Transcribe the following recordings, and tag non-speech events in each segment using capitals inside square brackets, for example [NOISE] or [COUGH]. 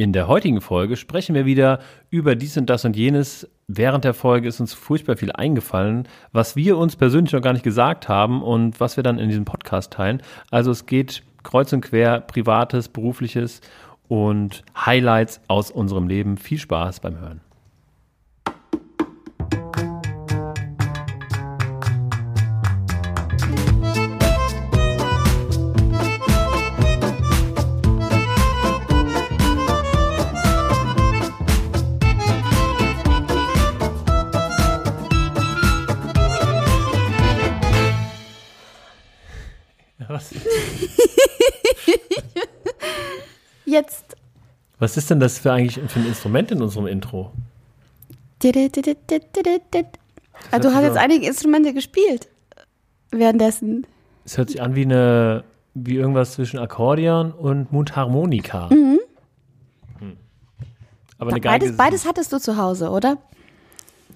In der heutigen Folge sprechen wir wieder über dies und das und jenes. Während der Folge ist uns furchtbar viel eingefallen, was wir uns persönlich noch gar nicht gesagt haben und was wir dann in diesem Podcast teilen. Also es geht kreuz und quer, privates, berufliches und Highlights aus unserem Leben. Viel Spaß beim Hören. Was ist denn das für eigentlich für ein Instrument in unserem Intro? Also du hast jetzt einige Instrumente gespielt. Währenddessen. Es hört sich an wie eine wie irgendwas zwischen Akkordeon und Mundharmonika. Mhm. Hm. Aber eine Beides, beides hattest du zu Hause, oder?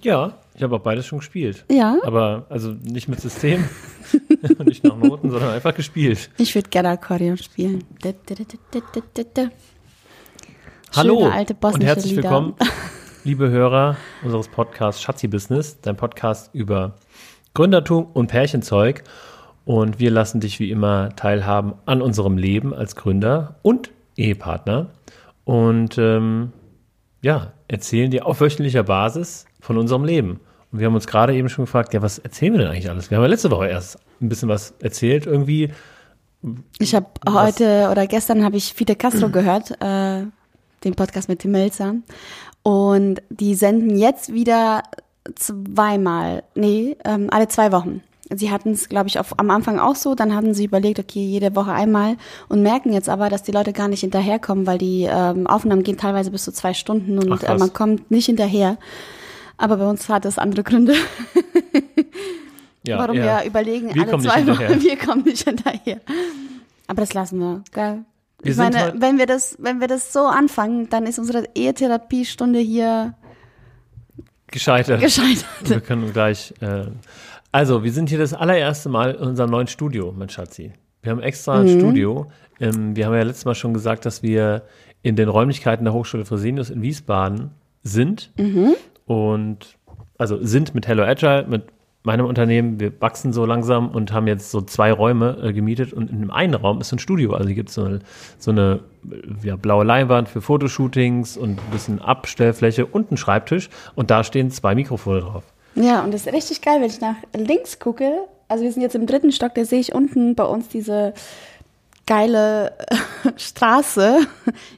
Ja, ich habe auch beides schon gespielt. Ja. Aber also nicht mit System [LAUGHS] und nicht nach Noten, sondern einfach gespielt. Ich würde gerne Akkordeon spielen. Hallo Schöne alte und herzlich Lieder. willkommen, [LAUGHS] liebe Hörer unseres Podcasts Schatzi Business, dein Podcast über Gründertum und Pärchenzeug. Und wir lassen dich wie immer teilhaben an unserem Leben als Gründer und Ehepartner. Und ähm, ja, erzählen dir auf wöchentlicher Basis von unserem Leben. Und wir haben uns gerade eben schon gefragt, ja, was erzählen wir denn eigentlich alles? Wir haben ja letzte Woche erst ein bisschen was erzählt, irgendwie. Ich habe heute oder gestern habe ich Fide Castro gehört, äh, den Podcast mit Tim Melzer. Und die senden jetzt wieder zweimal, nee, ähm, alle zwei Wochen. Sie hatten es, glaube ich, auf, am Anfang auch so, dann hatten sie überlegt, okay, jede Woche einmal und merken jetzt aber, dass die Leute gar nicht hinterherkommen, weil die ähm, Aufnahmen gehen teilweise bis zu zwei Stunden und Ach, äh, man kommt nicht hinterher. Aber bei uns hat das andere Gründe, [LAUGHS] Ja, warum eher- wir überlegen, wir alle zwei. Wochen, [LAUGHS] wir kommen nicht hinterher. Aber das lassen wir, gell? Wir ich meine, halt- wenn wir das, wenn wir das so anfangen, dann ist unsere Ehetherapiestunde hier gescheitert. gescheitert. Wir können gleich. Äh, also, wir sind hier das allererste Mal in unserem neuen Studio, mein Schatzi. Wir haben extra Mhm. ein Studio. Ähm, wir haben ja letztes Mal schon gesagt, dass wir in den Räumlichkeiten der Hochschule Fresenius in Wiesbaden sind. Mhm. Und also sind mit Hello Agile, mit meinem Unternehmen. Wir wachsen so langsam und haben jetzt so zwei Räume äh, gemietet und in dem einen Raum ist ein Studio. Also hier gibt es so eine, so eine äh, ja, blaue Leinwand für Fotoshootings und ein bisschen Abstellfläche und einen Schreibtisch und da stehen zwei Mikrofone drauf. Ja, und das ist richtig geil, wenn ich nach links gucke. Also wir sind jetzt im dritten Stock, da sehe ich unten bei uns diese geile [LAUGHS] Straße,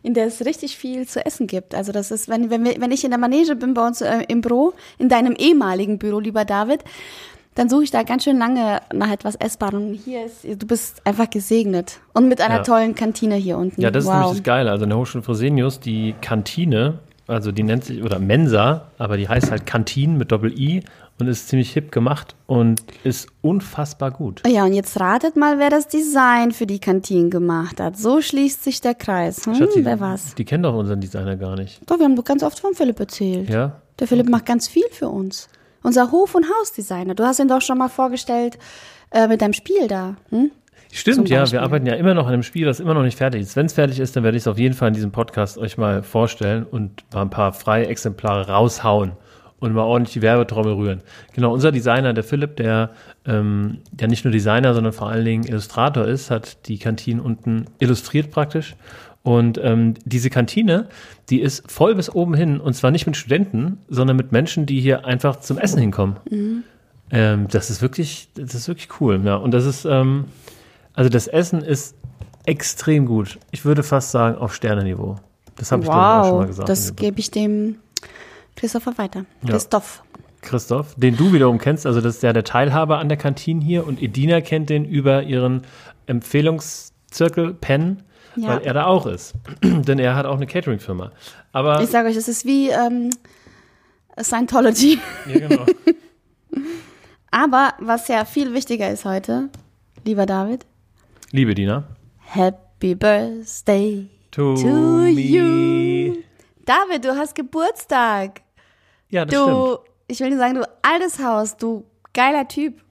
in der es richtig viel zu essen gibt. Also das ist, wenn, wenn, wir, wenn ich in der Manege bin bei uns äh, im Büro, in deinem ehemaligen Büro, lieber David, dann suche ich da ganz schön lange nach etwas Essbarem. Und hier ist, du bist einfach gesegnet. Und mit einer Ja. tollen Kantine hier unten. Ja, das ist wow. nämlich das Geile. Also in der Hochschule Fresenius, die Kantine, also die nennt sich, oder Mensa, aber die heißt halt Kantin mit Doppel-I und ist ziemlich hip gemacht und ist unfassbar gut. Ja, und jetzt ratet mal, wer das Design für die Kantine gemacht hat. So schließt sich der Kreis. Hm, Schatzi, wer war's? Die kennen doch unseren Designer gar nicht. Doch, wir haben doch ganz oft von Philipp erzählt. Ja? Der Philipp macht ganz viel für uns. Unser Hof- und Hausdesigner. Du hast ihn doch schon mal vorgestellt äh, mit deinem Spiel da. Hm? Stimmt, ja, wir arbeiten ja immer noch an einem Spiel, das immer noch nicht fertig ist. Wenn es fertig ist, dann werde ich es auf jeden Fall in diesem Podcast euch mal vorstellen und mal ein paar freie Exemplare raushauen und mal ordentlich die Werbetrommel rühren. Genau, unser Designer, der Philipp, der, ähm, der nicht nur Designer, sondern vor allen Dingen Illustrator ist, hat die Kantine unten illustriert praktisch. Und ähm, diese Kantine, die ist voll bis oben hin und zwar nicht mit Studenten, sondern mit Menschen, die hier einfach zum Essen hinkommen. Ähm, das ist wirklich, das ist wirklich cool. Ja, und das ist, ähm, also das Essen ist extrem gut. Ich würde fast sagen auf Sterneniveau. Das habe ich glaube ich auch schon mal Wow, gesagt. das gebe ich dem Christopher weiter. Ja. Christoph. Christoph, den du wiederum kennst, also das ist ja der Teilhaber an der Kantine hier und Edina kennt den über ihren Empfehlungszirkel Penn, Ja. weil er da auch ist. [CLEARS THROAT] Denn er hat auch eine Catering-Firma. Aber Ich sage euch, es ist wie ähm, Scientology. ja, genau. [LAUGHS] Aber was ja viel wichtiger ist heute, lieber David, liebe Dina, Happy Birthday to, to you. David, du hast Geburtstag. Ja, das Du, stimmt. ich will dir sagen, du altes Haus, du geiler Typ.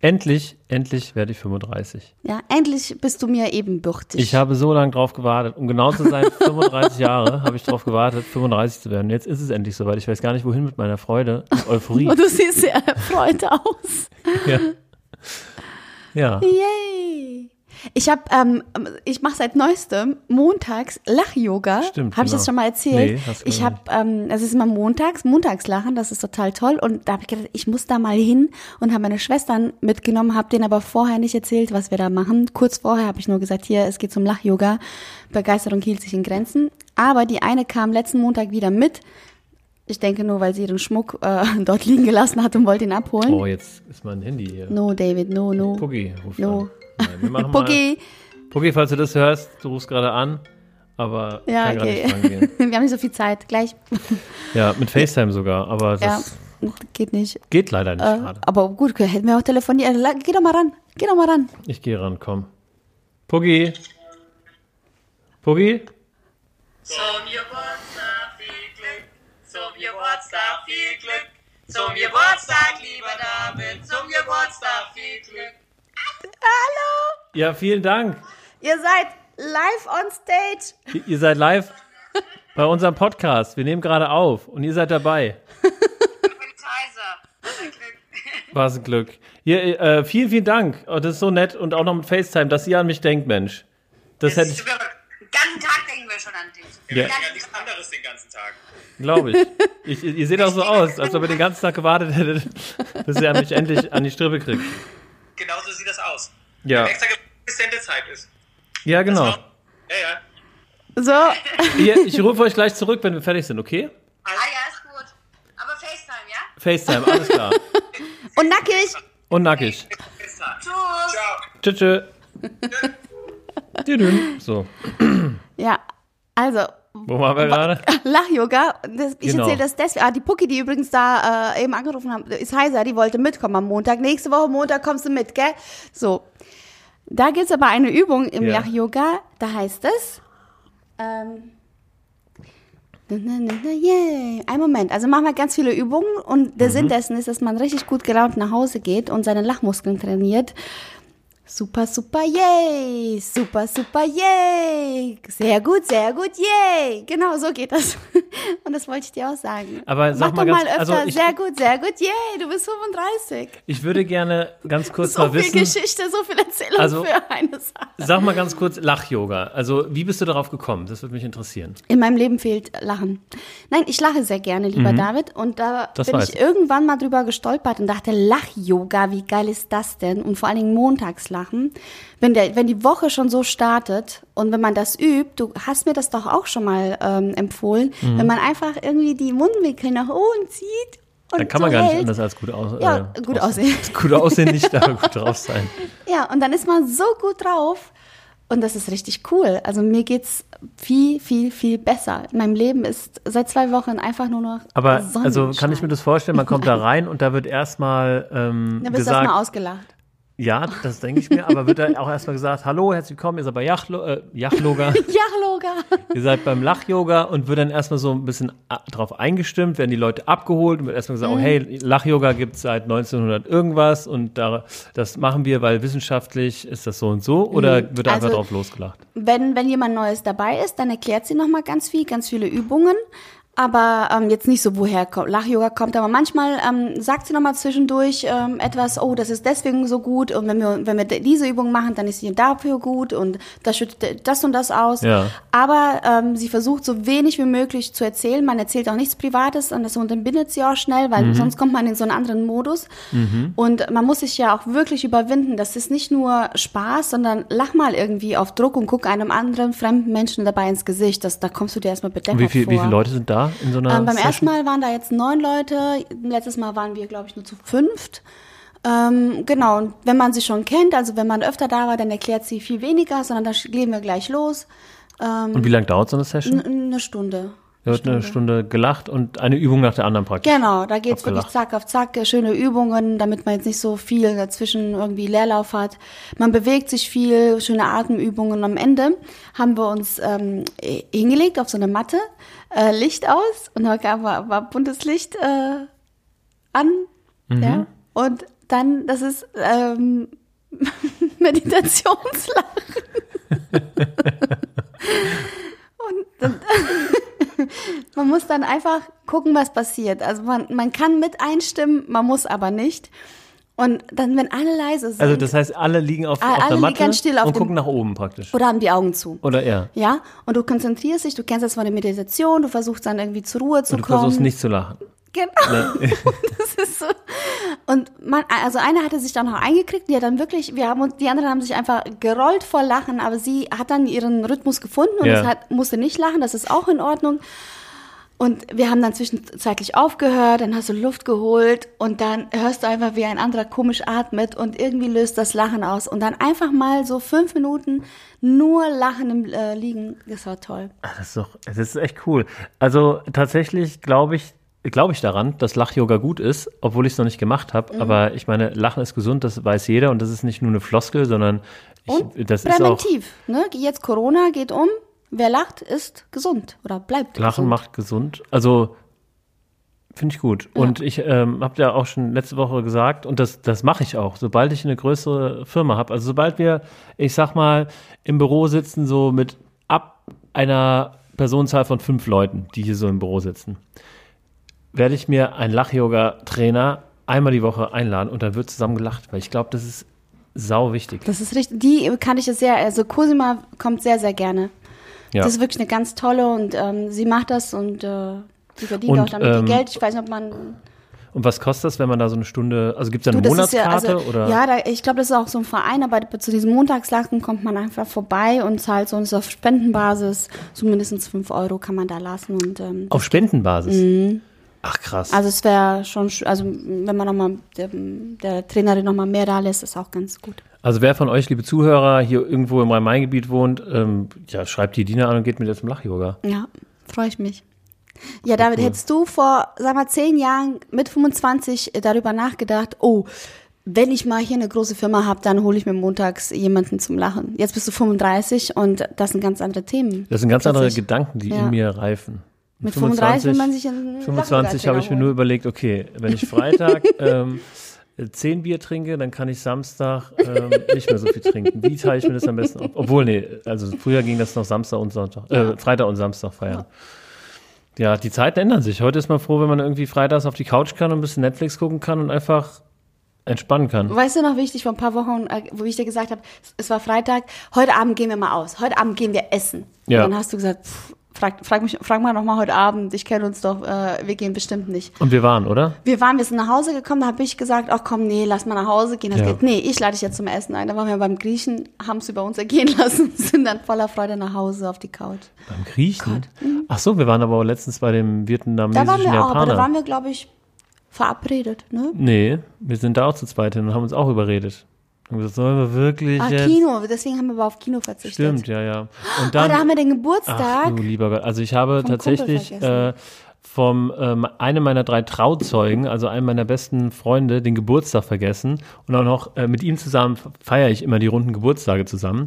Endlich, endlich werde ich 35. Ja, endlich bist du mir ebenbürtig. Ich habe so lange drauf gewartet. Um genau zu sein, [LAUGHS] 35 Jahre habe ich drauf gewartet, 35 zu werden. Jetzt ist es endlich soweit. Ich weiß gar nicht, wohin mit meiner Freude und Euphorie. Und [LAUGHS] du siehst sehr erfreut aus. ja. ja. Yay! Ich habe, ähm, ich mache seit neuestem montags Lach-Yoga. Stimmt, Habe ich das genau. schon mal erzählt? Nee, hast du ich habe, ähm, das ist immer montags, Montagslachen, das ist total toll. Und da habe ich gedacht, ich muss da mal hin und habe meine Schwestern mitgenommen, habe denen aber vorher nicht erzählt, was wir da machen. Kurz vorher habe ich nur gesagt, hier, es geht zum Lach-Yoga. Begeisterung hielt sich in Grenzen. Aber die eine kam letzten Montag wieder mit. Ich denke nur, weil sie ihren Schmuck äh, [LAUGHS] dort liegen gelassen hat und wollte ihn abholen. Oh, jetzt ist mein Handy hier. No, David, no, no. Ruft No. Nein, wir machen mal. Puggi. Puggi, falls du das hörst, du rufst gerade an, aber Ja, kann gerade okay. nicht rangehen. [LAUGHS] Wir haben nicht so viel Zeit. Gleich. Ja, mit FaceTime sogar, aber Ja, das geht nicht. geht leider nicht Äh, gerade. aber gut, hätten wir auch telefoniert. La- Geh doch mal ran. Geh doch mal ran. Ich gehe ran, komm. Puggi. Puggi? Zum Geburtstag viel Glück, zum Geburtstag viel Glück, zum Geburtstag, lieber David, zum Geburtstag viel Glück. Hallo. Ja, vielen Dank. Ihr seid live on stage. Ihr- Ihr seid live bei unserem Podcast. Wir nehmen gerade auf und ihr seid dabei. Was ein Glück. Was ein Glück. Hier, äh, vielen, vielen Dank. Oh, das ist so nett und auch noch mit FaceTime, dass ihr an mich denkt, Mensch. Das hätte ich, Den ganzen Tag denken wir schon an dich. Ja. Den Ja, ganzen nichts anderes den ganzen Tag. glaube ich. ich. Ihr seht auch so aus, als ob ihr den ganzen Tag gewartet hättet, [LAUGHS] bis ihr mich endlich an die Strippe kriegt. Genauso sieht das aus. Ja, haben extra Sendezeit ist. ja genau. Ja, ja. So. [LAUGHS] Ihr, ich rufe euch gleich zurück, wenn wir fertig sind, okay? Ah ja, ist gut. Aber FaceTime, ja? FaceTime, alles klar. [LAUGHS] Und nackig. Und nackig. Tschüss. Ciao. Tschüss. tschüss. So, Ja, also. Wo waren wir gerade? Lach-Yoga. Ich Genau. erzähle das deswegen. Ah, die Pucki, die übrigens da äh, eben angerufen haben, ist heiser, die wollte mitkommen am Montag. Nächste Woche Montag kommst du mit, gell? So. Da gibt's aber eine Übung im Ja. Lach-Yoga, da heißt es. Ähm, yay. Ein Moment. Also machen wir ganz viele Übungen und der Mhm. Sinn dessen ist, dass man richtig gut gelaunt nach Hause geht und seine Lachmuskeln trainiert. Super, super, yay! Super, super, yay! Sehr gut, sehr gut, yay! Genau, so geht das. [LAUGHS] Und das wollte ich dir auch sagen. Aber sag Mach mal doch ganz- mal öfter, also ich- sehr gut, sehr gut, yay! Du bist 35. Ich würde gerne ganz kurz So mal viel wissen. Geschichte, so viel Erzählung Also- für eine Sache. Sag mal ganz kurz Lach-Yoga. Also, wie bist du darauf gekommen? Das würde mich interessieren. In meinem Leben fehlt Lachen. Nein, ich lache sehr gerne, lieber David. Und da Mhm. Das bin weiß ich irgendwann mal drüber gestolpert und dachte, Lach-Yoga, wie geil ist das denn? Und vor allen Dingen Montagslachen. Wenn, der, wenn die Woche schon so startet und wenn man das übt, du hast mir das doch auch schon mal ähm, empfohlen, Mhm. wenn man einfach irgendwie die Mundwinkel nach oben zieht und Dann kann so man gar nicht hält. anders als gut, aus, Ja, äh, gut aussehen. [LAUGHS] Gut aussehen nicht, aber gut drauf sein. [LAUGHS] Ja, und dann ist man so gut drauf. Und das ist richtig cool. Also mir geht's viel, viel, viel besser. In meinem Leben ist seit zwei Wochen einfach nur noch Aber also kann ich mir das vorstellen, man kommt da [LAUGHS] rein und da wird erstmal ähm, Da du gesagt, erstmal ausgelacht. Ja, das denke ich mir, aber wird da auch erstmal gesagt, hallo, herzlich willkommen, ihr seid bei Yachlo äh, Yachloga, [LAUGHS] Ja, Loga. ihr seid beim Lach-Yoga und wird dann erstmal so ein bisschen a- drauf eingestimmt, werden die Leute abgeholt und wird erstmal gesagt, oh hey, Lach-Yoga gibt es seit 1900 irgendwas und da, das machen wir, weil wissenschaftlich ist das so und so oder wird da einfach Also- drauf losgelacht? Wenn, wenn jemand Neues dabei ist, dann erklärt sie nochmal ganz viel, ganz viele Übungen. Aber ähm, jetzt nicht so, woher Lach-Yoga kommt. Aber manchmal ähm, sagt sie nochmal zwischendurch ähm, etwas, oh, das ist deswegen so gut. Und wenn wir, wenn wir diese Übung machen, dann ist sie dafür gut. Und das schüttet das und das aus. Ja. Aber ähm, sie versucht so wenig wie möglich zu erzählen. Man erzählt auch nichts Privates und das unterbindet sie auch schnell, weil sonst kommt man in so einen anderen Modus. Und man muss sich ja auch wirklich überwinden. Das ist nicht nur Spaß, sondern lach mal irgendwie auf Druck und guck einem anderen fremden Menschen dabei ins Gesicht. Das, da kommst du dir erstmal bedenklich wie, viel, wie viele Leute sind da in so einer Ähm, beim Session? ersten Mal waren da jetzt neun Leute, letztes Mal waren wir, glaube ich, nur zu fünft. Ähm, genau, und wenn man sie schon kennt, also wenn man öfter da war, dann erklärt sie viel weniger, sondern da gehen wir gleich los. Und wie lange dauert so eine Session? Eine Stunde. Da wird eine Stunde gelacht und eine Übung nach der anderen praktisch. Genau, da geht's wirklich zack auf zack, schöne Übungen, damit man jetzt nicht so viel dazwischen irgendwie Leerlauf hat. Man bewegt sich viel, schöne Atemübungen. Am Ende haben wir uns ähm, hingelegt auf so eine Matte, äh, Licht aus und da war, war buntes Licht äh, an. Mhm. Ja. Und dann, das ist ähm, [LAUGHS] Meditationslachen. [LAUGHS] [LAUGHS] Und dann, [LAUGHS] man muss dann einfach gucken, was passiert. Also man, man kann mit einstimmen, man muss aber nicht. Und dann, wenn alle leise sind Also das heißt, alle liegen auf, Ah, auf alle der Matte ganz still auf und gucken nach oben praktisch. oder haben die Augen zu. Oder er. Ja, und du konzentrierst dich, du kennst das von der Meditation, du versuchst dann irgendwie zur Ruhe zu Und du kommen. versuchst nicht zu lachen. Genau. [LAUGHS] das ist so. Und man, also eine hatte sich dann noch eingekriegt, die hat dann wirklich, wir haben uns, die anderen haben sich einfach gerollt vor Lachen, aber sie hat dann ihren Rhythmus gefunden und Ja. hat, musste nicht lachen, das ist auch in Ordnung. Und wir haben dann zwischenzeitlich aufgehört, dann hast du Luft geholt und dann hörst du einfach, wie ein anderer komisch atmet und irgendwie löst das Lachen aus. Und dann einfach mal so fünf Minuten nur Lachen im äh, Liegen, das war toll. Das ist doch, das ist echt cool. Also tatsächlich glaube ich, glaube ich daran, dass Lach-Yoga gut ist, obwohl ich es noch nicht gemacht habe. Mhm. Aber ich meine, Lachen ist gesund, das weiß jeder und das ist nicht nur eine Floskel, sondern ich, Und das ist auch, präventiv. Ne? Jetzt Corona geht um. Wer lacht, ist gesund oder bleibt Lachen gesund. macht gesund. Also finde ich gut. Und ich ähm, habe ja auch schon letzte Woche gesagt, und das, das mache ich auch, sobald ich eine größere Firma habe. Also sobald wir, ich sag mal, im Büro sitzen, so mit ab einer Personenzahl von fünf Leuten, die hier so im Büro sitzen, werde ich mir einen Lach-Yoga-Trainer einmal die Woche einladen und dann wird zusammen gelacht, weil ich glaube, das ist sau wichtig. Das ist richtig. Die kann ich es sehr, also Cosima kommt sehr, sehr gerne. Ja. Das ist wirklich eine ganz tolle und ähm, sie macht das und äh, sie verdient Und, auch damit ähm, ihr Geld. Ich weiß nicht, ob man. Und was kostet das, wenn man da so eine Stunde, also gibt es da eine Du, ist ja, Monatskarte also, oder? ja, da, ich glaube, das ist auch so ein Verein, aber zu diesen Montagslachen kommt man einfach vorbei und zahlt so und ist auf Spendenbasis. So mindestens 5 Euro kann man da lassen. Und ähm, Auf Spendenbasis? Ach krass. also es wäre schon, sch- also wenn man nochmal der, der Trainerin nochmal mehr da lässt, ist auch ganz gut. Also wer von euch, liebe Zuhörer, hier irgendwo im Rhein-Main-Gebiet wohnt, ähm, ja, schreibt die Dina an und geht mit ihr zum Lach-Yoga. Ja, freue ich mich. Ja, David, hättest du vor, sag mal, zehn Jahren mit 25 darüber nachgedacht, oh, wenn ich mal hier eine große Firma habe, dann hole ich mir montags jemanden zum Lachen. Jetzt bist du 35 und das sind ganz andere Themen. Das sind ganz andere. Gedanken, die Ja. in mir reifen. Mit 35 will man sich einen 25 habe ich mir nur überlegt, okay, wenn ich Freitag [LAUGHS] ähm, zehn Bier trinke, dann kann ich Samstag ähm, nicht mehr so viel trinken. Wie teile ich mir das am besten auf? Obwohl, nee, also früher ging das noch Samstag und Sonntag, äh, Freitag und Samstag feiern. Ja, die Zeiten ändern sich. Heute ist man froh, wenn man irgendwie freitags auf die Couch kann und ein bisschen Netflix gucken kann und einfach entspannen kann. Weißt du noch wichtig, vor ein paar Wochen, äh, wo ich dir gesagt habe, es- es war Freitag, heute Abend gehen wir mal aus, heute Abend gehen wir essen. Ja. Und dann hast du gesagt, pff, frag, frag, mich, frag mal noch mal heute Abend, ich kenne uns doch, äh, wir gehen bestimmt nicht. Und wir waren, oder? Wir waren, wir sind nach Hause gekommen, da habe ich gesagt, ach komm, nee, lass mal nach Hause gehen. Das Ja. geht, nee, ich lade dich jetzt zum Essen ein. Da waren wir beim Griechen, haben es über uns ergehen [LAUGHS] lassen, sind dann voller Freude nach Hause auf die Couch. Beim Griechen? Ach so, wir waren aber auch letztens bei dem Da vietnamesischen waren wir auch, Japaner. aber da waren wir, glaube ich, verabredet, ne? Nee, wir sind da auch zu zweit hin und haben uns auch überredet. Gesagt, sollen wir wirklich Ah, jetzt? Kino, deswegen haben wir aber auf Kino verzichtet. Stimmt, ja, ja. Und Ah, dann, da haben wir den ach Geburtstag. du lieber Gott, also ich habe tatsächlich äh, vom ähm, einem meiner drei Trauzeugen, also einem meiner besten Freunde, den Geburtstag vergessen und auch noch äh, mit ihm zusammen feiere ich immer die runden Geburtstage zusammen.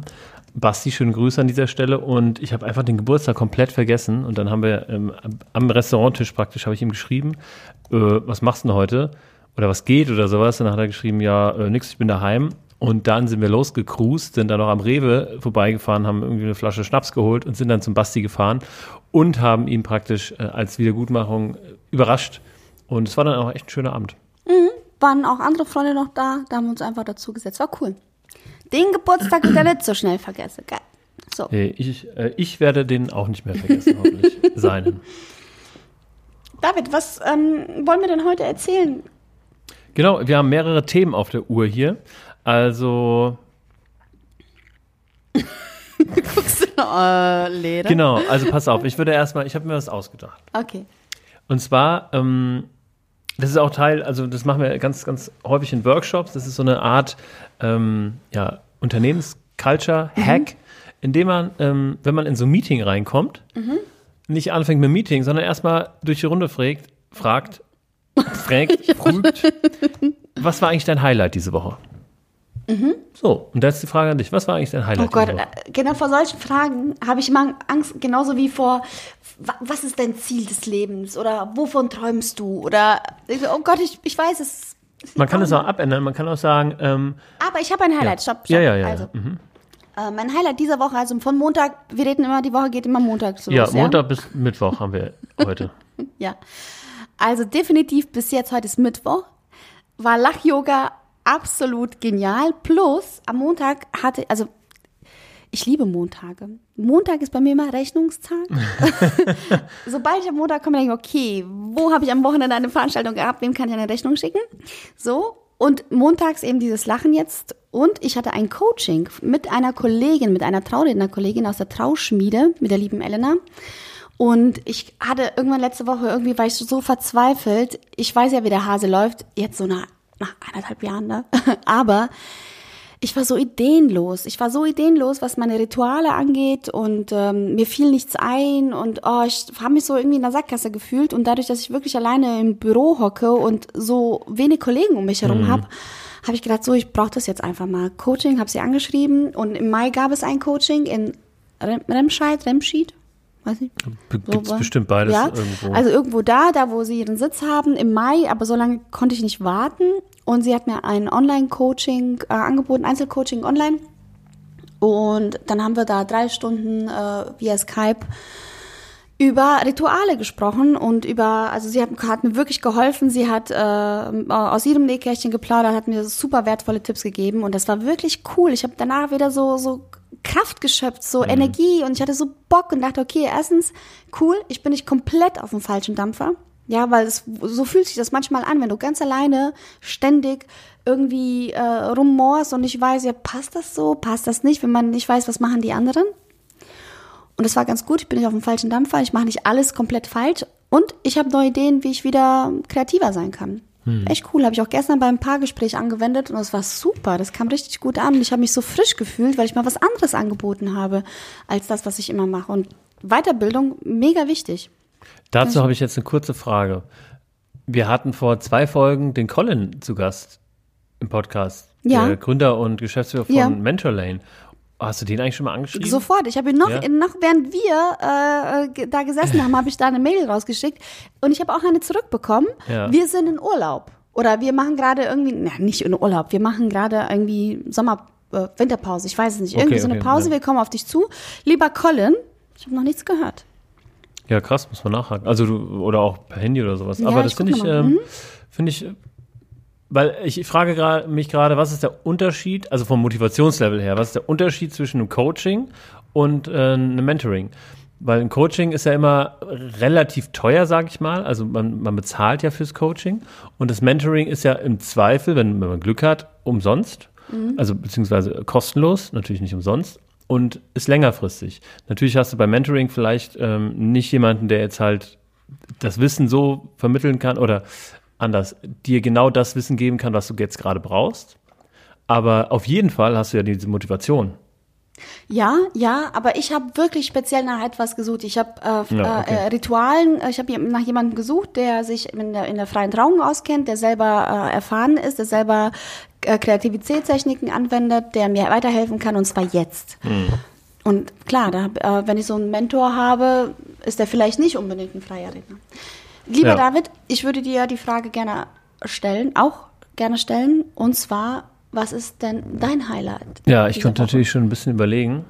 Basti, schönen Grüße an dieser Stelle und ich habe einfach den Geburtstag komplett vergessen und dann haben wir ähm, am Restauranttisch praktisch habe ich ihm geschrieben, äh, was machst du denn heute oder was geht oder sowas und dann hat er geschrieben, ja äh, nix, ich bin daheim und dann sind wir losgecruised, sind dann noch am Rewe vorbeigefahren, haben irgendwie eine Flasche Schnaps geholt und sind dann zum Basti gefahren und haben ihn praktisch äh, als Wiedergutmachung äh, überrascht und es war dann auch echt ein schöner Abend. Waren auch andere Freunde noch da, da haben wir uns einfach dazu gesetzt. War cool. Den Geburtstag wird er nicht so schnell vergessen. Geil. So. Äh, Ich, äh, ich werde den auch nicht mehr vergessen, hoffentlich. [LAUGHS] Seinen. David, was ähm, wollen wir denn heute erzählen? Genau, wir haben mehrere Themen auf der Uhr hier. Also, Guckst du äh, Leder? genau, also pass auf, ich würde erstmal, ich habe mir was ausgedacht. Okay. Und zwar, ähm, das ist auch Teil, also das machen wir ganz, ganz häufig in Workshops. Das ist so eine Art ähm, ja, Unternehmensculture-Hack, in dem man, ähm, wenn man in so ein Meeting reinkommt, nicht anfängt mit Meeting, sondern erstmal durch die Runde fragt, fragt, fragt, [LAUGHS] fragt, was war eigentlich dein Highlight diese Woche? So, und da ist die Frage an dich. Was war eigentlich dein Highlight Oh Gott, äh, genau vor solchen Fragen habe ich immer Angst, genauso wie vor, wa- was ist dein Ziel des Lebens oder wovon träumst du oder, oh Gott, ich, ich weiß, es Man kann es auch abändern. Man kann auch sagen, ähm, Aber ich habe ein Highlight. Stopp, stopp. ja, ja, ja. Also, ja. Mhm. äh, mein Highlight dieser Woche, also von Montag, wir reden immer, die Woche geht immer Montag los. ja, Montag bis Mittwoch haben wir [LAUGHS] heute. Ja. Also definitiv bis jetzt, heute ist Mittwoch, war Lach-Yoga absolut genial. Plus am Montag hatte, also ich liebe Montage. Montag ist bei mir immer Rechnungstag. [LAUGHS] Sobald ich am Montag komme, denke ich, okay, wo habe ich am Wochenende eine Veranstaltung gehabt? Wem kann ich eine Rechnung schicken? So. Und montags eben dieses Lachen jetzt. Und ich hatte ein Coaching mit einer Kollegin, mit einer Traurednerkollegin aus der Trauschmiede, mit der lieben Elena. Und ich hatte irgendwann letzte Woche, irgendwie war ich so verzweifelt. Ich weiß ja, wie der Hase läuft. Jetzt so nach, nach anderthalb Jahren, ne? [LAUGHS] Aber ich war so ideenlos. Ich war so ideenlos, was meine Rituale angeht und ähm, mir fiel nichts ein und oh, ich habe mich so irgendwie in der Sackgasse gefühlt und dadurch, dass ich wirklich alleine im Büro hocke und so wenig Kollegen um mich herum habe, habe ich gedacht, so ich brauche das jetzt einfach mal. Coaching, habe sie angeschrieben und im Mai gab es ein Coaching in Rem Remscheid, Remschied, weiß ich. Gibt es war- bestimmt beides ja, irgendwo. Also irgendwo da, da wo sie ihren Sitz haben, im Mai, aber so lange konnte ich nicht warten. Und sie hat mir ein Online-Coaching äh, angeboten, Einzelcoaching online. Und dann haben wir da drei Stunden äh, via Skype über Rituale gesprochen und über, also sie hat, hat mir wirklich geholfen, sie hat äh, aus ihrem Nähkästchen geplaudert, hat mir super wertvolle Tipps gegeben und das war wirklich cool. Ich habe danach wieder so, so Kraft geschöpft, so Energie und ich hatte so Bock und dachte, okay, erstens, cool, ich bin nicht komplett auf dem falschen Dampfer. Ja, weil es, so fühlt sich das manchmal an, wenn du ganz alleine ständig irgendwie äh, rummorst und nicht weiß, ja, passt das so, passt das nicht, wenn man nicht weiß, was machen die anderen. Und das war ganz gut. Ich bin nicht auf dem falschen Dampfer. Ich mache nicht alles komplett falsch. Und ich habe neue Ideen, wie ich wieder kreativer sein kann. Echt cool. Habe ich auch gestern beim Paargespräch angewendet und das war super. Das kam richtig gut an. Ich habe mich so frisch gefühlt, weil ich mal was anderes angeboten habe, als das, was ich immer mache. Und Weiterbildung, mega wichtig. Dazu habe ich jetzt eine kurze Frage. Wir hatten vor zwei Folgen den Colin zu Gast im Podcast. Ja. Der Gründer und Geschäftsführer von Ja. Mentor Lane. Hast du den eigentlich schon mal angeschrieben? Sofort. Ich habe ihn noch, Ja? noch während wir äh, ge- da gesessen haben, habe ich da eine Mail rausgeschickt und ich habe auch eine zurückbekommen. Ja. Wir sind in Urlaub oder wir machen gerade irgendwie, na nicht in Urlaub, wir machen gerade irgendwie Sommer, äh, Winterpause. Ich weiß es nicht. Irgendwie Okay, so eine okay, Pause. ja. Wir kommen auf dich zu. Lieber Colin, ich habe noch nichts gehört. Ja, krass, muss man nachhaken. Also du, oder auch per Handy oder sowas. Ja, Aber das finde ich, ähm, finde ich, äh, weil ich frage mich gerade, was ist der Unterschied, also vom Motivationslevel her, was ist der Unterschied zwischen einem Coaching und äh, einem Mentoring? Weil ein Coaching ist ja immer relativ teuer, sage ich mal. Also man, man bezahlt ja fürs Coaching. Und das Mentoring ist ja im Zweifel, wenn, wenn man Glück hat, umsonst. Also beziehungsweise kostenlos, natürlich nicht umsonst. Und ist längerfristig. Natürlich hast du beim Mentoring vielleicht ähm, nicht jemanden, der jetzt halt das Wissen so vermitteln kann oder anders, dir genau das Wissen geben kann, was du jetzt gerade brauchst. Aber auf jeden Fall hast du ja diese Motivation. Ja, ja, aber ich habe wirklich speziell nach etwas gesucht. Ich habe äh, Ja, okay. äh, Ritualen, ich habe nach jemandem gesucht, der sich in der, in der freien Trauung auskennt, der selber äh, erfahren ist, der selber äh, Kreativitätstechniken anwendet, der mir weiterhelfen kann und zwar jetzt. Hm. Und klar, da, äh, wenn ich so einen Mentor habe, ist der vielleicht nicht unbedingt ein freier Redner. Lieber Ja. David, ich würde dir die Frage gerne stellen, auch gerne stellen, und zwar, was ist denn dein Highlight? Ja, ich konnte Woche? natürlich schon ein bisschen überlegen.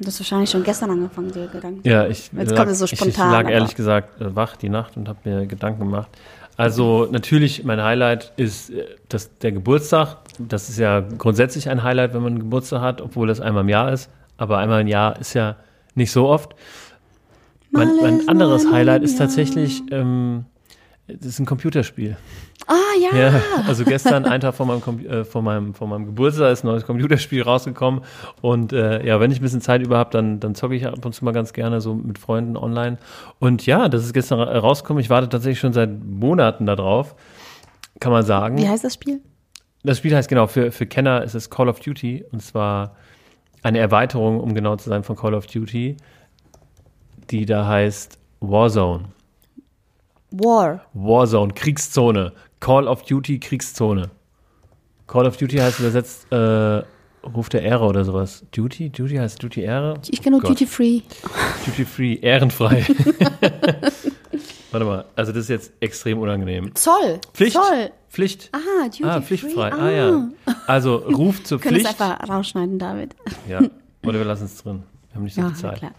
Du hast wahrscheinlich schon gestern angefangen, dir Gedanken. Ja, ich, Jetzt lag, kommt es so ich, ich spontan, lag aber- ehrlich gesagt äh, wach die Nacht und habe mir Gedanken gemacht. Also natürlich, mein Highlight ist äh, das, der Geburtstag. Das ist ja grundsätzlich ein Highlight, wenn man einen Geburtstag hat, obwohl das einmal im Jahr ist. Aber einmal im Jahr ist ja nicht so oft. Mein, mein anderes Highlight ist tatsächlich, ähm, das ist ein Computerspiel. Ah ja. Ja, also gestern, ein Tag vor meinem, Com- äh, vor meinem, vor meinem Geburtstag, ist ein neues Computerspiel rausgekommen. Und äh, ja, wenn ich ein bisschen Zeit über habe, dann, dann zocke ich ab und zu mal ganz gerne so mit Freunden online. Und ja, das ist gestern ra- rausgekommen. Ich warte tatsächlich schon seit Monaten darauf, kann man sagen. Wie heißt das Spiel? Das Spiel heißt genau, für, für Kenner ist es Call of Duty. Und zwar eine Erweiterung, um genau zu sein, von Call of Duty, die da heißt Warzone. War. Warzone, Kriegszone. Call of Duty, Kriegszone. Call of Duty heißt übersetzt äh, Ruf der Ehre oder sowas. Duty? Duty heißt Duty Ehre? Ich kenne nur Gott. Duty Free. Duty Free, ehrenfrei. [LAUGHS] Warte mal, also das ist jetzt extrem unangenehm. Zoll. Pflicht. Zoll. Pflicht. Ah, Duty ah, Free. pflichtfrei. Ah. Ah. ja. Also Ruf zur Können es Pflicht. einfach rausschneiden, David. Ja. [LAUGHS] Oder wir lassen es drin. Wir haben nicht so Ja, viel Zeit. klar.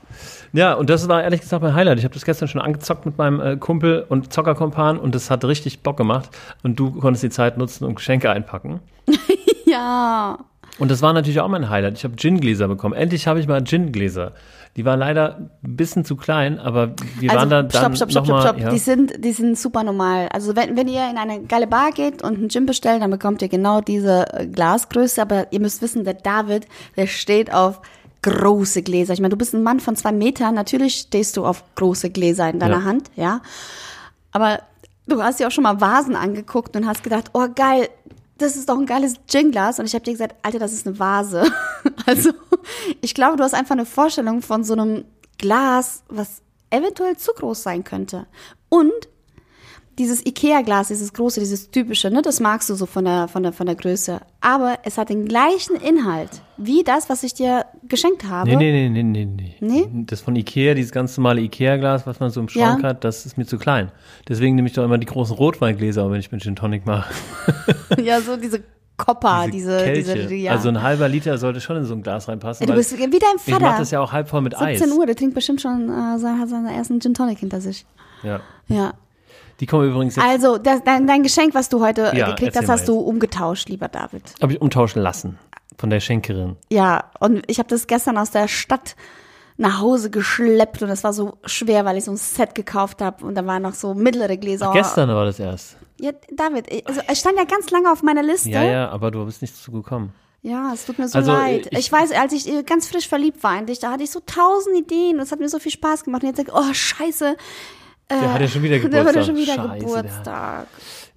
Ja, und das war ehrlich gesagt mein Highlight. Ich habe das gestern schon angezockt mit meinem äh, Kumpel und Zockerkompan und das hat richtig Bock gemacht. Und du konntest die Zeit nutzen und Geschenke einpacken. [LAUGHS] Ja. Und das war natürlich auch mein Highlight. Ich habe Gin-Gläser bekommen. Endlich habe ich mal Gin-Gläser. Die waren leider ein bisschen zu klein, aber wir waren da dann stopp, stopp, stopp, stopp, stopp. ja. Die sind, die sind super normal. Also wenn, wenn ihr in eine geile Bar geht und einen Gin bestellt, dann bekommt ihr genau diese äh, Glasgröße. Aber ihr müsst wissen, der David, der steht auf große Gläser. Ich meine, du bist ein Mann von zwei Metern. Natürlich stehst du auf große Gläser in deiner Ja. Hand, ja. Aber du hast dir auch schon mal Vasen angeguckt und hast gedacht, oh geil, das ist doch ein geiles Gin-Glas. Und ich habe dir gesagt, Alter, das ist eine Vase. [LAUGHS] also ich glaube, du hast einfach eine Vorstellung von so einem Glas, was eventuell zu groß sein könnte. Und dieses Ikea-Glas, dieses große, dieses typische, ne, das magst du so von der, von der, von der Größe. Aber es hat den gleichen Inhalt wie das, was ich dir geschenkt habe. Nee, nee, nee, nee, nee, nee. Das von Ikea, dieses ganz normale Ikea-Glas, was man so im Schrank Ja. hat, das ist mir zu klein. Deswegen nehme ich doch immer die großen Rotweingläser, wenn ich mit Gin Tonic mache. [LAUGHS] Ja, so diese Kopper, diese, diese, Kelche. ja. Also ein halber Liter sollte schon in so ein Glas reinpassen. Du bist wie dein ich mache Vater. das ja auch halb voll mit 17 Eis. Uhr, der trinkt bestimmt schon äh, seinen, hat seinen ersten Gin Tonic hinter sich. Ja. Ja. Die kommen übrigens jetzt, Also, das, dein, dein Geschenk, was du heute äh, Ja, gekriegt hast, hast du umgetauscht, lieber David. habe ich umtauschen lassen von der Schenkerin. Ja, und ich habe das gestern aus der Stadt nach Hause geschleppt und es war so schwer, weil ich so ein Set gekauft habe und da waren noch so mittlere Gläser. Gestern war das erst. Ja, David, ich- also es stand ja ganz lange auf meiner Liste. Ja, ja, aber du bist nicht dazu gekommen. Ja, es tut mir so Also, leid. Ich, ich- weiß, als ich äh, ganz frisch verliebt war in dich, da hatte ich so tausend Ideen und es hat mir so viel Spaß gemacht. Und jetzt denke ich, oh, scheiße. Der hat ja schon wieder [LAUGHS] Der Geburtstag. hat ja schon wieder Scheiße, der Geburtstag.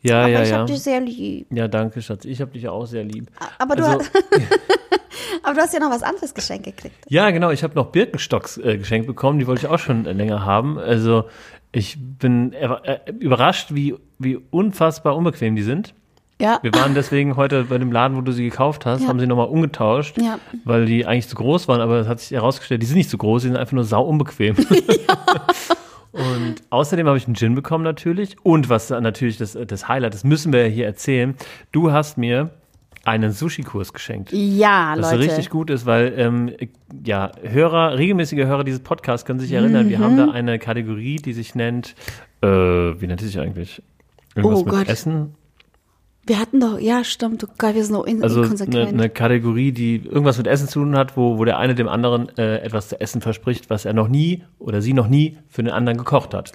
Ja, Aber ja, ich ja. hab dich sehr lieb. Ja, danke, Schatz. Ich habe dich auch sehr lieb. Aber du, Also- hast, [LAUGHS] aber du hast ja noch was anderes geschenkt gekriegt. [LAUGHS] Ja, genau. Ich habe noch Birkenstocks äh, geschenkt bekommen. Die wollte ich auch schon äh, länger haben. Also ich bin äh, äh, überrascht, wie, wie unfassbar unbequem die sind. Ja. Wir waren deswegen heute bei dem Laden, wo du sie gekauft hast, Ja. haben sie nochmal umgetauscht, Ja. weil die eigentlich zu groß waren, aber es hat sich herausgestellt, die sind nicht so groß, die sind einfach nur sau unbequem. Und außerdem habe ich einen Gin bekommen natürlich. Und was natürlich das, das Highlight, das müssen wir ja hier erzählen. Du hast mir einen Sushi-Kurs geschenkt. Ja, Was Leute. richtig gut ist, weil ähm, ja, Hörer, regelmäßige Hörer dieses Podcasts können sich erinnern, wir Mhm. haben da eine Kategorie, die sich nennt, äh, wie nennt sie sich eigentlich? Irgendwas Oh mit Gott. Essen? Wir hatten doch, ja, stimmt, Gott, wir sind so in, Also eine, eine Kategorie, die irgendwas mit Essen zu tun hat, wo, wo der eine dem anderen äh, etwas zu essen verspricht, was er noch nie oder sie noch nie für den anderen gekocht hat.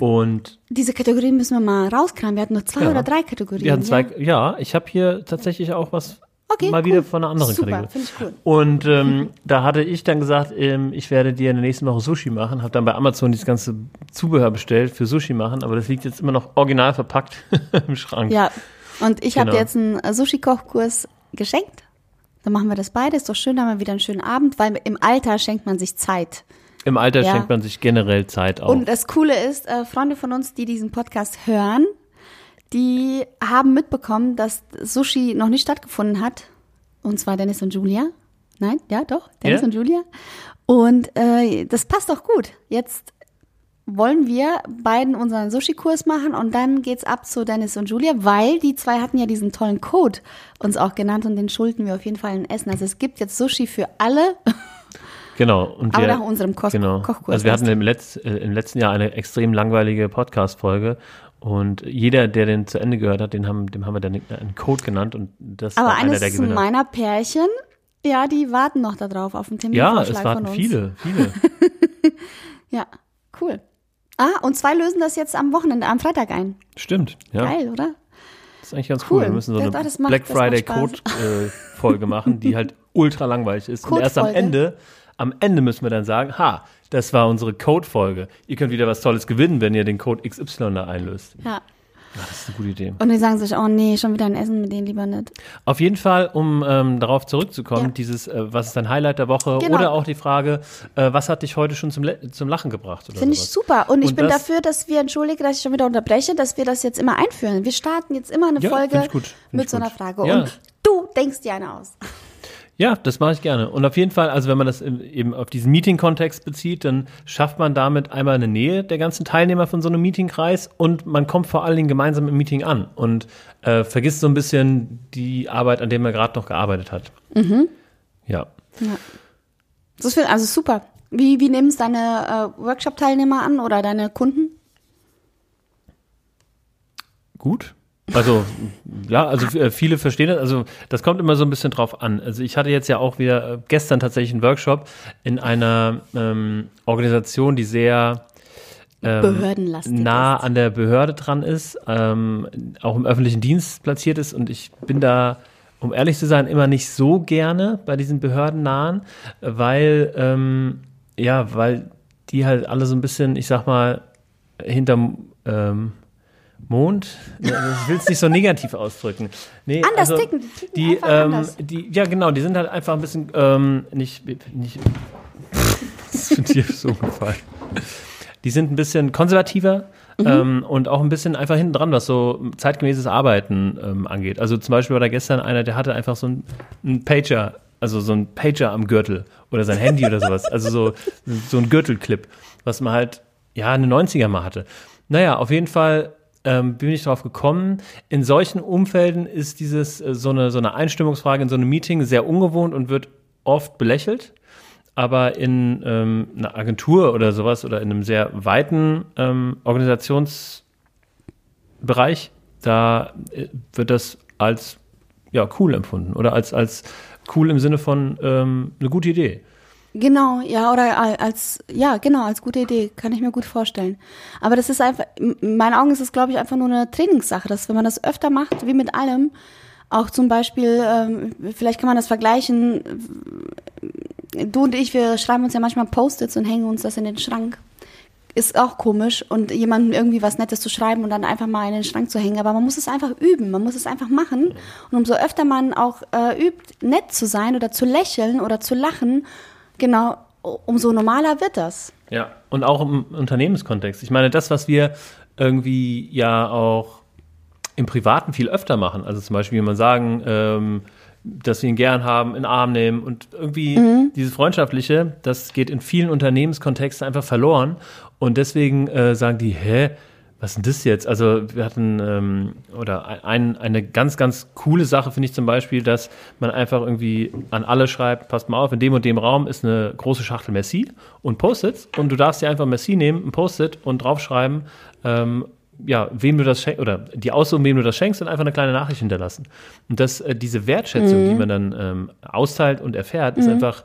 Und Diese Kategorie müssen wir mal rauskramen. Wir hatten nur zwei Ja. oder drei Kategorien. wir hatten zwei, Ja? ja, ich habe hier tatsächlich auch was Okay, mal cool. wieder von einer anderen Super, Kategorie. ich cool. Und ähm, [LAUGHS] da hatte ich dann gesagt, ähm, ich werde dir in der nächsten Woche Sushi machen. Habe dann bei Amazon dieses ganze Zubehör bestellt für Sushi machen, aber das liegt jetzt immer noch original verpackt [LAUGHS] im Schrank. Ja, und ich habe Genau. dir jetzt einen äh, Sushi-Kochkurs geschenkt. Dann machen wir das beide. Ist doch schön, da haben wir wieder einen schönen Abend, weil im Alter schenkt man sich Zeit. Im Alter Ja. schenkt man sich generell Zeit auch. Und das Coole ist, äh, Freunde von uns, die diesen Podcast hören, die haben mitbekommen, dass Sushi noch nicht stattgefunden hat. Und zwar Dennis und Julia. Nein, ja, doch, Dennis Ja? und Julia. Und äh, das passt doch gut. Jetzt wollen wir beiden unseren Sushi-Kurs machen und dann geht's ab zu Dennis und Julia, weil die zwei hatten ja diesen tollen Code uns auch genannt und den schulden wir auf jeden Fall ein Essen. Also es gibt jetzt Sushi für alle. [LAUGHS] Genau. Und Aber wir, nach unserem Koch- genau. Kochkurs Also wir hatten im, Letz-, äh, im letzten Jahr eine extrem langweilige Podcast-Folge. Und jeder, der den zu Ende gehört hat, den haben, dem haben wir dann einen Code genannt und das Aber war einer der Gewinner. meiner Pärchen, ja, die warten noch darauf auf einen ja, Terminvorschlag es warten viele, viele. [LAUGHS] Ja, cool. Ah, und zwei lösen das jetzt am Wochenende, am Freitag ein. Stimmt. Ja. Geil, oder? Das ist eigentlich ganz Cool. cool. Wir müssen so Ja, eine das macht- Black Friday Spaß. Code äh, Folge machen, die halt [LAUGHS] ultra langweilig ist. Und erst am Code-Folge. Ende, am Ende müssen wir dann sagen, ha, das war unsere Code Folge. Ihr könnt wieder was Tolles gewinnen, wenn ihr den Code XY da einlöst. Ja. Das ist eine gute Idee. Und die sagen sich, oh nee, schon wieder ein Essen mit denen lieber nicht. Auf jeden Fall, um ähm, darauf zurückzukommen, Ja. dieses, äh, was ist dein Highlight der Woche? Genau. Oder auch die Frage, äh, was hat dich heute schon zum, Le zum Lachen gebracht? Finde ich super. Und ich Und bin das- dafür, dass wir, entschuldige, dass ich schon wieder unterbreche, dass wir das jetzt immer einführen. Wir starten jetzt immer eine Ja, Folge mit so einer. Frage. Ja. Und du denkst dir eine aus. Ja, das mache ich gerne. Und auf jeden Fall, also wenn man das eben auf diesen Meeting-Kontext bezieht, dann schafft man damit einmal eine Nähe der ganzen Teilnehmer von so einem Meetingkreis und man kommt vor allen Dingen gemeinsam im Meeting an und äh, vergisst so ein bisschen die Arbeit, an der man gerade noch gearbeitet hat. Ja. Das ist viel, also super. Wie, wie nehmen es deine äh, Workshop-Teilnehmer an oder deine Kunden? Gut. Also, ja, also äh, viele verstehen das. Also, das kommt immer so ein bisschen drauf an. Also, ich hatte jetzt ja auch wieder äh, gestern tatsächlich einen Workshop in einer ähm, Organisation, die sehr ähm, nah ist. an der Behörde dran ist, ähm, auch im öffentlichen Dienst platziert ist. Und ich bin da, um ehrlich zu sein, immer nicht so gerne bei diesen Behördennahen, weil, ähm, ja, weil die halt alle so ein bisschen, ich sag mal, hinterm ähm, Mond, also ich will es nicht so negativ ausdrücken. Nee, Anders also, ticken, die ticken die, einfach ähm, anders. die, ja genau, die sind halt einfach ein bisschen ähm, nicht, nicht [LAUGHS] das ist dir so gefallen. Die sind ein bisschen konservativer Mhm. ähm, und auch ein bisschen einfach hinten dran, was so zeitgemäßes Arbeiten ähm, angeht. Also zum Beispiel war da gestern einer, der hatte einfach so ein, ein Pager, also so ein Pager am Gürtel oder sein Handy oder sowas. Also so, so ein Gürtelclip, was man halt, ja, eine 90er mal hatte. Naja, auf jeden Fall ähm, bin ich darauf gekommen. In solchen Umfelden ist dieses äh, so eine so eine Einstimmungsfrage in so einem Meeting sehr ungewohnt und wird oft belächelt. Aber in ähm, einer Agentur oder sowas oder in einem sehr weiten ähm, Organisationsbereich, da äh, wird das als ja cool empfunden oder als als cool im Sinne von ähm, eine gute Idee. Genau, ja, oder al- als, ja, genau, als gute Idee, kann ich mir gut vorstellen. Aber das ist einfach, in meinen Augen ist es, glaube ich, einfach nur eine Trainingssache, dass wenn man das öfter macht, wie mit allem, auch zum Beispiel, ähm, vielleicht kann man das vergleichen, du und ich, wir schreiben uns ja manchmal Post-its und hängen uns das in den Schrank. Ist auch komisch und jemandem irgendwie was Nettes zu schreiben und dann einfach mal in den Schrank zu hängen. Aber man muss es einfach üben, man muss es einfach machen. Und umso öfter man auch äh, übt, nett zu sein oder zu lächeln oder zu lachen, genau, umso normaler wird das. Ja, und auch im Unternehmenskontext. Ich meine, das, was wir irgendwie ja auch im Privaten viel öfter machen, also zum Beispiel, wie man sagen, ähm, dass wir ihn gern haben, in den Arm nehmen und irgendwie dieses Freundschaftliche, das geht in vielen Unternehmenskontexten einfach verloren und deswegen äh, sagen die, hä, was ist denn das jetzt? Also wir hatten, ähm, oder ein, eine ganz, ganz coole Sache finde ich zum Beispiel, dass man einfach irgendwie an alle schreibt, passt mal auf, in dem und dem Raum ist eine große Schachtel Merci und Post-its und du darfst dir einfach Merci nehmen, ein Post-it und draufschreiben, ähm, ja, wem du das schenkst, oder die Aussuchen, wem du das schenkst und einfach eine kleine Nachricht hinterlassen. Und das, äh, diese Wertschätzung, die man dann ähm, austeilt und erfährt, ist einfach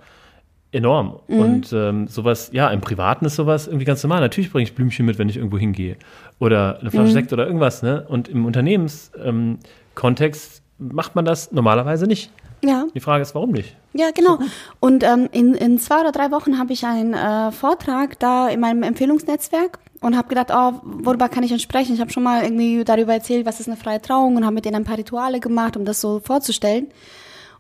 enorm. Und ähm, sowas, ja, im Privaten ist sowas irgendwie ganz normal. Natürlich bringe ich Blümchen mit, wenn ich irgendwo hingehe. Oder eine Flasche Sekt oder irgendwas, ne? Und im Unternehmenskontext ähm, macht man das normalerweise nicht. Ja. Die Frage ist, warum nicht? Ja, genau. Und ähm, in, in zwei oder drei Wochen habe ich einen äh, Vortrag da in meinem Empfehlungsnetzwerk und habe gedacht, oh, worüber kann ich denn sprechen? Ich habe schon mal irgendwie darüber erzählt, was ist eine freie Trauung und habe mit denen ein paar Rituale gemacht, um das so vorzustellen.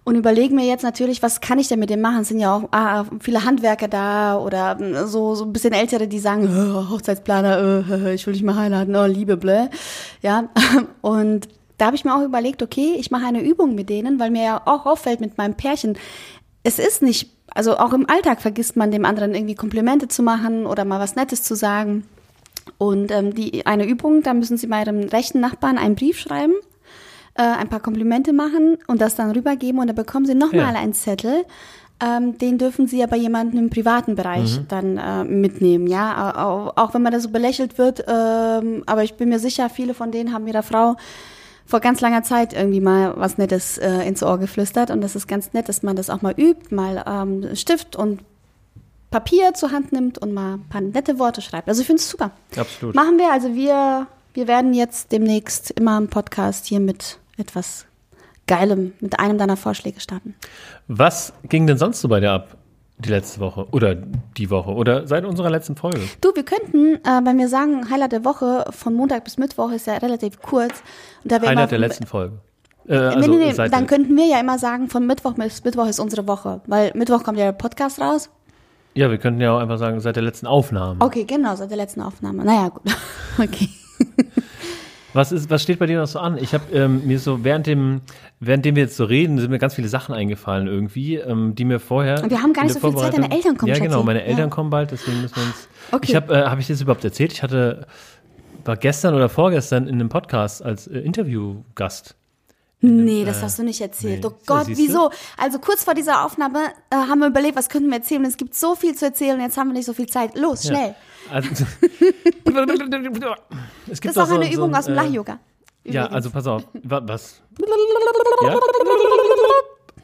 Und überlege mir jetzt natürlich, was kann ich denn mit dem machen? Es sind ja auch ah, viele Handwerker da oder mm, so, so ein bisschen Ältere, die sagen, "Oh, Hochzeitsplaner, äh, ich will dich mal heiraten, oh, Liebe, blö. Ja, [LAUGHS] und da habe ich mir auch überlegt, okay, ich mache eine Übung mit denen, weil mir ja auch auffällt mit meinem Pärchen, es ist nicht, also auch im Alltag vergisst man dem anderen irgendwie Komplimente zu machen oder mal was Nettes zu sagen. Und ähm, die eine Übung, da müssen Sie bei Ihrem rechten Nachbarn einen Brief schreiben, äh, ein paar Komplimente machen und das dann rübergeben und dann bekommen Sie nochmal Ja. einen Zettel. Ähm, den dürfen Sie aber jemanden im privaten Bereich dann äh, mitnehmen, ja. Auch, auch wenn man da so belächelt wird, ähm, aber ich bin mir sicher, viele von denen haben ihrer Frau vor ganz langer Zeit irgendwie mal was Nettes äh, ins Ohr geflüstert und das ist ganz nett, dass man das auch mal übt, mal ähm, Stift und Papier zur Hand nimmt und mal ein paar nette Worte schreibt. Also ich finde es super. Absolut. Machen wir, also wir, wir werden jetzt demnächst immer im Podcast hier mit etwas Geilem, mit einem deiner Vorschläge starten. Was ging denn sonst so bei dir ab? Die letzte Woche oder die Woche oder seit unserer letzten Folge? Du, wir könnten, äh, wenn wir sagen, Highlight der Woche von Montag bis Mittwoch ist ja relativ kurz. Highlight immer, der letzten Folge. Äh, also nee, nee, dann könnten wir ja immer sagen, von Mittwoch bis Mittwoch ist unsere Woche. Weil Mittwoch kommt ja der Podcast raus. ja, wir könnten ja auch einfach sagen, seit der letzten Aufnahme. Okay, genau, seit der letzten Aufnahme. Naja, gut. [LAUGHS] Okay. [LAUGHS] Was, ist, was steht bei dir noch so an? Ich habe ähm, mir so während dem, währenddem wir jetzt so reden, sind mir ganz viele Sachen eingefallen irgendwie, ähm, die mir vorher. Und wir haben gar nicht so viel Zeit, deine Eltern kommen, Ja, genau, meine Ja. Eltern kommen bald, deswegen müssen wir uns. Okay. Ich habe, äh, habe ich das überhaupt erzählt? Ich hatte, war gestern oder vorgestern in einem Podcast als äh, Interviewgast. Nee, das hast du nicht erzählt. nee. Oh Gott, So, wieso? Also kurz vor dieser Aufnahme äh, haben wir überlegt, was könnten wir erzählen. Und es gibt so viel zu erzählen, jetzt haben wir nicht so viel Zeit. Los, schnell. Also, [LAUGHS] es gibt Das ist auch so- eine so Übung ein, aus dem äh, Lach-Yoga. Ja, also pass auf. Wa- Was? [LAUGHS] Ja?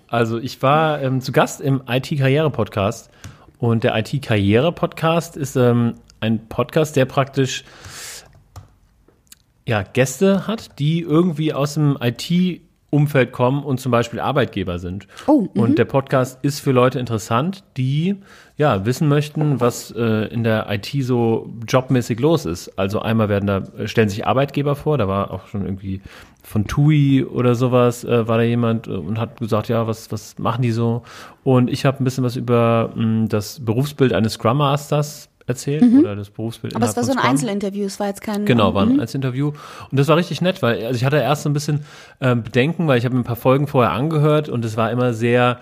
Also ich war ähm, zu Gast im IT-Karriere-Podcast und der IT-Karriere-Podcast ist ähm, ein Podcast, der praktisch ja, Gäste hat, die irgendwie aus dem IT-Umfeld kommen und zum Beispiel Arbeitgeber sind. Oh, mhm. und der Podcast ist für Leute interessant, die ja wissen möchten, was äh, in der IT so jobmäßig los ist. Also einmal werden da äh, stellen sich Arbeitgeber vor, da war auch schon irgendwie von TUI oder sowas äh, war da jemand äh, und hat gesagt, ja, was was machen die so? Und ich habe ein bisschen was über mh, das Berufsbild eines Scrum Masters erzählt oder das Berufsbild Mhm. Aber es war so ein Scrum. Einzelinterview, es war jetzt kein. Genau, war Mhm. ein Interview. Und das war richtig nett, weil also ich hatte erst so ein bisschen ähm, Bedenken, weil ich habe mir ein paar Folgen vorher angehört und es war immer sehr,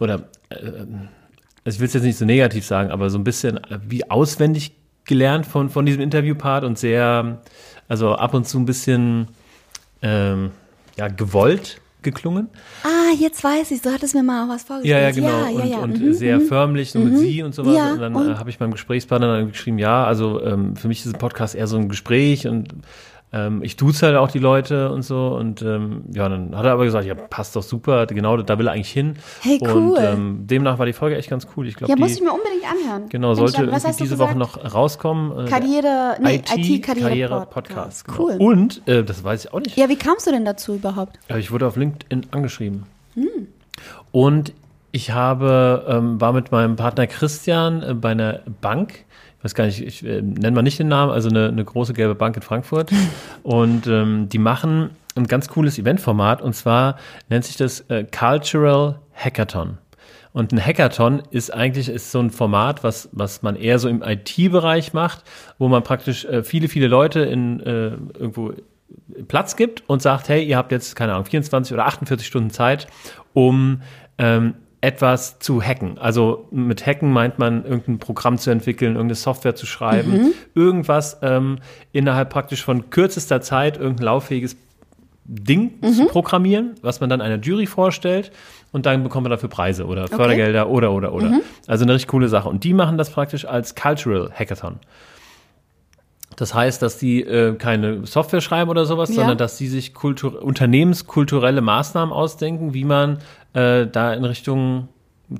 oder äh, also ich will es jetzt nicht so negativ sagen, aber so ein bisschen äh, wie auswendig gelernt von, von diesem Interviewpart und sehr, also ab und zu ein bisschen ähm, ja, gewollt geklungen. Ah, jetzt weiß ich, du hattest mir mal was vorgestellt. Ja, ja, genau. Ja, ja, und ja. und mhm. sehr förmlich, so mit sie und sowas. Ja, und dann äh, habe ich meinem Gesprächspartner dann geschrieben, ja, also ähm, für mich ist ein Podcast eher so ein Gespräch und ähm, ich duze halt auch die Leute und so. Und ähm, ja, dann hat er aber gesagt, ja, passt doch super, genau, da will er eigentlich hin. Hey, Und cool. ähm, demnach war die Folge echt ganz cool. Ich glaube, Ja, die muss ich mir unbedingt anhören. genau sollte du diese? Woche noch rauskommen. Äh, Karriere, nee, IT-Karriere-Podcast. IT-Karriere-Podcast. genau. Cool. Und, äh, das weiß ich auch nicht, Ja, wie kamst du denn dazu überhaupt? ich wurde auf LinkedIn angeschrieben. Hm. Und ich habe, ähm, war mit meinem Partner Christian äh, bei einer Bank. Ich weiß gar nicht, ich äh, nenne mal nicht den Namen, also eine, eine große gelbe Bank in Frankfurt. [LAUGHS] und ähm, die machen ein ganz cooles Eventformat und zwar nennt sich das äh, Cultural Hackathon. Und ein Hackathon ist eigentlich ist so ein Format, was, was man eher so im IT-Bereich macht, wo man praktisch äh, viele, viele Leute in äh, irgendwo Platz gibt und sagt, hey, ihr habt jetzt, keine Ahnung, 24 oder 48 Stunden Zeit, um ähm, etwas zu hacken. Also mit Hacken meint man, irgendein Programm zu entwickeln, irgendeine Software zu schreiben, irgendwas ähm, innerhalb praktisch von kürzester Zeit, irgendein lauffähiges Ding zu programmieren, was man dann einer Jury vorstellt und dann bekommt man dafür Preise oder Fördergelder oder oder oder. Also eine richtig coole Sache. Und die machen das praktisch als Cultural Hackathon. Das heißt, dass die äh, keine Software schreiben oder sowas, Ja. sondern dass sie sich kultur unternehmenskulturelle Maßnahmen ausdenken, wie man äh, da in Richtung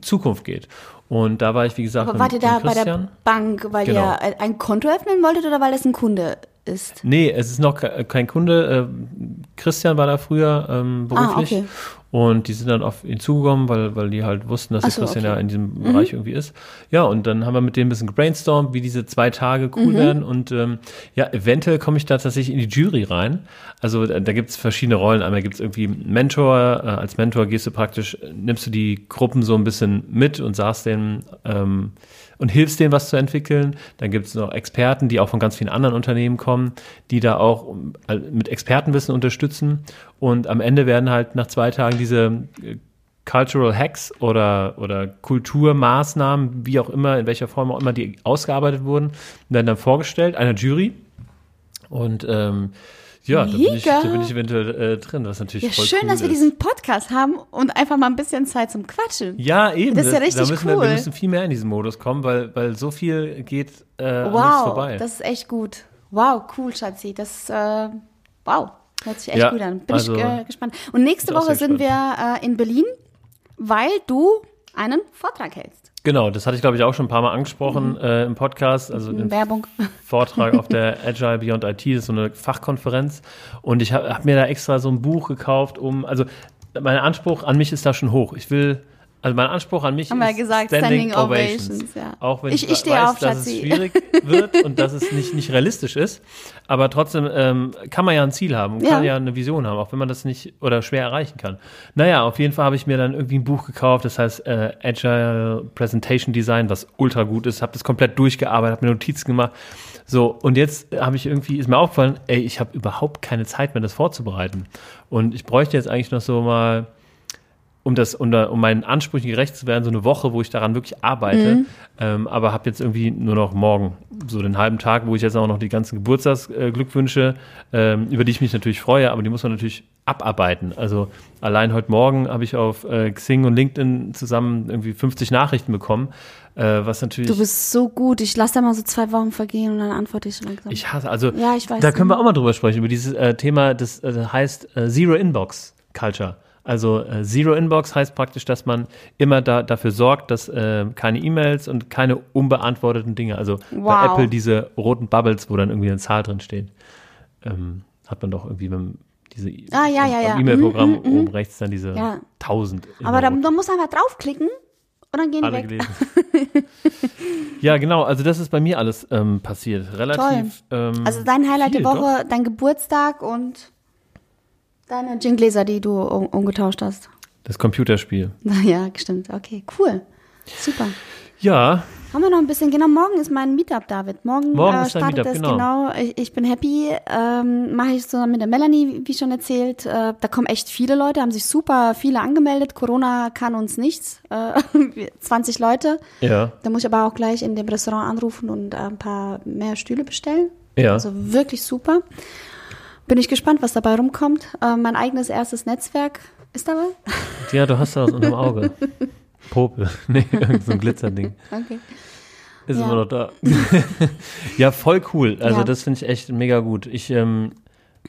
Zukunft geht. Und da war ich, wie gesagt, Aber wart ihr da bei der. Bank, weil Genau. ihr ein Konto öffnen wolltet oder weil das ein Kunde ist? Nee, es ist noch ke- kein Kunde. Äh, Christian war da früher ähm, beruflich. Ah, okay. Und die sind dann auf ihn zugekommen, weil, weil die halt wussten, dass der so, Christian okay. Mhm. ja in diesem Bereich irgendwie ist. Ja, und dann haben wir mit denen ein bisschen gebrainstormt, wie diese zwei Tage Mhm. cool werden. Und ähm, ja, eventuell komme ich da tatsächlich in die Jury rein. Also da, gibt es verschiedene Rollen. Einmal gibt es irgendwie Mentor. Äh, als Mentor gehst du praktisch, nimmst du die Gruppen so ein bisschen mit und sagst denen, ähm, und hilfst denen, was zu entwickeln. Dann gibt es noch Experten, die auch von ganz vielen anderen Unternehmen kommen, die da auch äh, mit Expertenwissen unterstützen. Und am Ende werden halt nach zwei Tagen diese äh, Cultural Hacks oder, oder Kulturmaßnahmen, wie auch immer, in welcher Form auch immer die ausgearbeitet wurden, werden dann vorgestellt einer Jury. Und ähm, ja, da bin, ich, da bin ich eventuell äh, drin, was natürlich Ja, voll schön, cool dass wir ist. diesen Podcast haben und einfach mal ein bisschen Zeit zum Quatschen. Ja, eben. Das ist ja richtig da müssen wir, cool. wir müssen viel mehr in diesen Modus kommen, weil, weil so viel geht äh, Wow, vorbei. das ist echt gut. Wow, cool, Schatzi. Das, äh, wow, hört sich echt Ja, gut an. Bin also- ich äh, gespannt. Und nächste Woche sind wir äh, in Berlin, weil du einen Vortrag hältst. Genau, das hatte ich glaube ich auch schon ein paar Mal angesprochen äh, im Podcast, also den Werbung. [LAUGHS] Vortrag auf der Agile Beyond IT, das ist so eine Fachkonferenz. Und ich habe hab mir da extra so ein Buch gekauft, um, also mein Anspruch an mich ist da schon hoch. Ich will Also mein Anspruch an mich Haben ist gesagt, Standing Ovations, ja. Auch wenn Ich- ich, ich weiß, auf, dass es Schatzi. schwierig wird und dass es nicht, nicht realistisch ist. Aber trotzdem ähm, kann man ja ein Ziel haben, kann Ja. ja eine Vision haben, auch wenn man das nicht oder schwer erreichen kann. Naja, auf jeden Fall habe ich mir dann irgendwie ein Buch gekauft, das heißt äh, Agile Presentation Design, was ultra gut ist, habe das komplett durchgearbeitet, habe mir Notizen gemacht. So, und jetzt habe ich irgendwie, ist mir aufgefallen, ey, ich habe überhaupt keine Zeit mehr, das vorzubereiten. Und ich bräuchte jetzt eigentlich noch so mal um das, um, da, um meinen Ansprüchen gerecht zu werden, so eine Woche, wo ich daran wirklich arbeite, ähm, aber habe jetzt irgendwie nur noch morgen so den halben Tag, wo ich jetzt auch noch die ganzen Geburtstagsglückwünsche, ähm, über die ich mich natürlich freue, aber die muss man natürlich abarbeiten. Also allein heute Morgen habe ich auf äh, Xing und LinkedIn zusammen irgendwie 50 Nachrichten bekommen, äh, was natürlich Du bist so gut. Ich lasse da mal so zwei Wochen vergehen und dann antworte ich langsam. ich hasse, also Ja, ich weiß. da können wir auch mal drüber sprechen, über dieses äh, Thema, das äh, heißt äh, Zero Inbox Culture. Also äh, Zero Inbox heißt praktisch, dass man immer da, dafür sorgt, dass äh, keine E-Mails und keine unbeantworteten Dinge, also bei Wow. Apple diese roten Bubbles, wo dann irgendwie eine Zahl drin steht, ähm, hat man doch irgendwie, wenn diese Ah, ja, ja, am ja. E-Mail-Programm Mhm, mhm, oben rechts dann diese Ja. 1000. Aber da, da musst du einfach draufklicken und dann gehen die alle weg. gelesen. [LAUGHS] ja, genau, also das ist bei mir alles ähm, passiert. Relativ. Ähm, Also dein Highlight viel, der Woche, dein Geburtstag und deine Gingläser, die du um, umgetauscht hast. Das Computerspiel. [LAUGHS] Ja, stimmt. Okay, cool. Super. Ja, Haben wir noch ein bisschen, genau, morgen ist mein Meetup, David. Morgen, Morgen äh, ist dein startet Meetup, es, genau. genau. Ich, ich bin happy. Ähm, Mache ich zusammen mit der Melanie, wie schon erzählt. Äh, da kommen echt viele Leute, haben sich super viele angemeldet. Corona kann uns nichts. Äh, [LAUGHS] 20 Leute. ja, Da muss ich aber auch gleich in dem Restaurant anrufen und äh, ein paar mehr Stühle bestellen. ja. Also wirklich super. Bin ich gespannt, was dabei rumkommt. Äh, mein eigenes erstes Netzwerk ist dabei. [LAUGHS] ja, du hast da was unterm Auge. [LAUGHS] Popel. [LAUGHS] Nee, irgend so ein Glitzerding. Okay. Ist Ja. immer noch da. ja, voll cool. Also Ja. das finde ich echt mega gut. Ich ähm,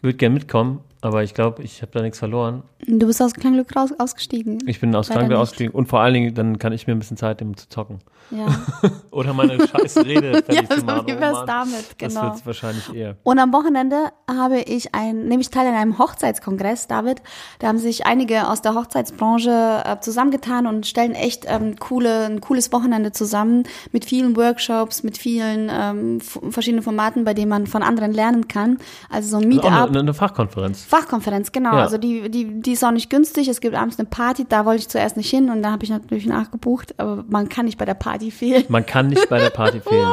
würde gerne mitkommen, aber ich glaube, ich habe da nichts verloren. Du bist aus Klangglück raus, ausgestiegen. Ich bin aus nicht. ausgestiegen und vor allen Dingen, dann kann ich mir ein bisschen Zeit nehmen zu zocken. Ja, [LAUGHS] Oder meine scheiß Rede [LAUGHS] ja fertig zu so machen. wie Oh wär's Mann. damit, Das genau. wird wahrscheinlich eher. Und am Wochenende habe ich ein, nehme ich teil an einem Hochzeitskongress, David. Da haben sich einige aus der Hochzeitsbranche äh, zusammengetan und stellen echt ähm, coole, ein cooles Wochenende zusammen mit vielen Workshops, mit vielen ähm, verschiedenen Formaten, bei denen man von anderen lernen kann. Also so ein Das Meetup. eine, eine Fachkonferenz. Fachkonferenz, genau. Ja. Also die, die, die ist auch nicht günstig. Es gibt abends eine Party, da wollte ich zuerst nicht hin und da habe ich natürlich nachgebucht, aber man kann nicht bei der Party fehlen. Man kann nicht bei der Party [LAUGHS] fehlen.